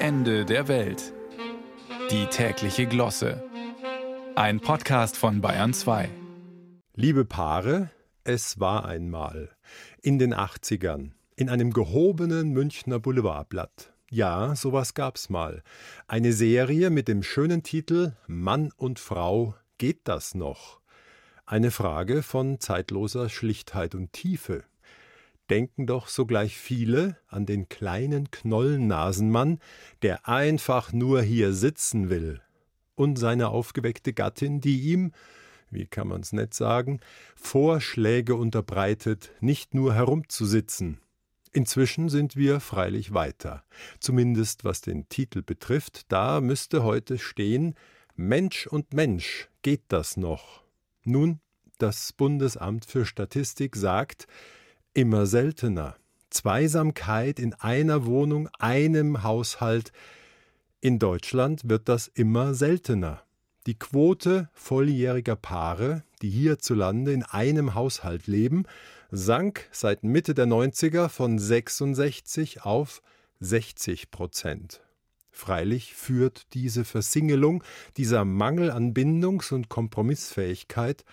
Ende der Welt. Die tägliche Glosse. Ein Podcast von Bayern 2. Liebe Paare, es war einmal in den 80ern in einem gehobenen Münchner Boulevardblatt. Ja, sowas gab's mal. Eine Serie mit dem schönen Titel Mann und Frau, geht das noch? Eine Frage von zeitloser Schlichtheit und Tiefe denken doch sogleich viele an den kleinen Knollennasenmann, der einfach nur hier sitzen will, und seine aufgeweckte Gattin, die ihm, wie kann man's nett sagen, Vorschläge unterbreitet, nicht nur herumzusitzen. Inzwischen sind wir freilich weiter, zumindest was den Titel betrifft, da müsste heute stehen Mensch und Mensch, geht das noch? Nun, das Bundesamt für Statistik sagt, immer seltener. Zweisamkeit in einer Wohnung, einem Haushalt. In Deutschland wird das immer seltener. Die Quote volljähriger Paare, die hierzulande in einem Haushalt leben, sank seit Mitte der 90er von 66 auf 60 Prozent. Freilich führt diese Versingelung, dieser Mangel an Bindungs- und Kompromissfähigkeit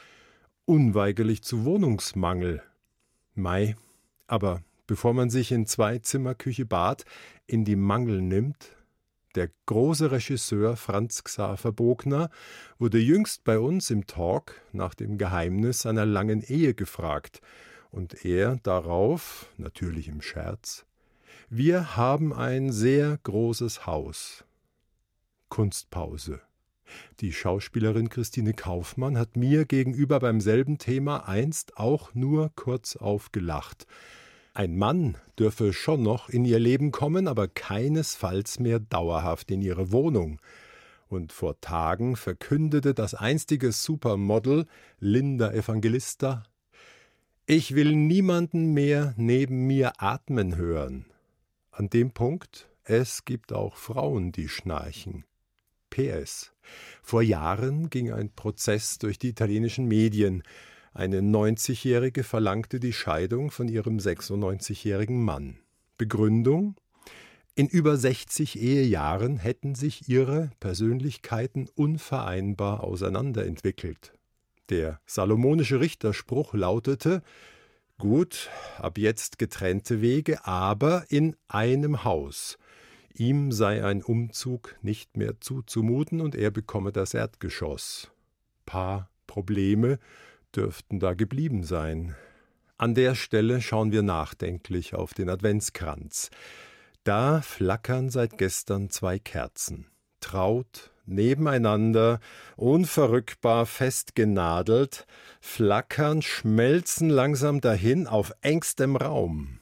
unweigerlich zu Wohnungsmangel Mai. Aber bevor man sich in zwei Zimmer Küche Bad in die Mangel nimmt, der große Regisseur Franz Xaver Bogner wurde jüngst bei uns im Talk nach dem Geheimnis einer langen Ehe gefragt, und er darauf, natürlich im Scherz, wir haben ein sehr großes Haus. Kunstpause. Die Schauspielerin Christine Kaufmann hat mir gegenüber beim selben Thema einst auch nur kurz aufgelacht. Ein Mann dürfe schon noch in ihr Leben kommen, aber keinesfalls mehr dauerhaft in ihre Wohnung. Und vor Tagen verkündete das einstige Supermodel Linda Evangelista Ich will niemanden mehr neben mir atmen hören. An dem Punkt, es gibt auch Frauen, die schnarchen. PS. Vor Jahren ging ein Prozess durch die italienischen Medien. Eine 90-Jährige verlangte die Scheidung von ihrem 96-jährigen Mann. Begründung? In über 60 Ehejahren hätten sich ihre Persönlichkeiten unvereinbar auseinanderentwickelt. Der salomonische Richterspruch lautete Gut, ab jetzt getrennte Wege, aber in einem Haus. Ihm sei ein Umzug nicht mehr zuzumuten und er bekomme das Erdgeschoss. Paar Probleme dürften da geblieben sein. An der Stelle schauen wir nachdenklich auf den Adventskranz. Da flackern seit gestern zwei Kerzen. Traut, nebeneinander, unverrückbar festgenadelt, flackern, schmelzen langsam dahin auf engstem Raum.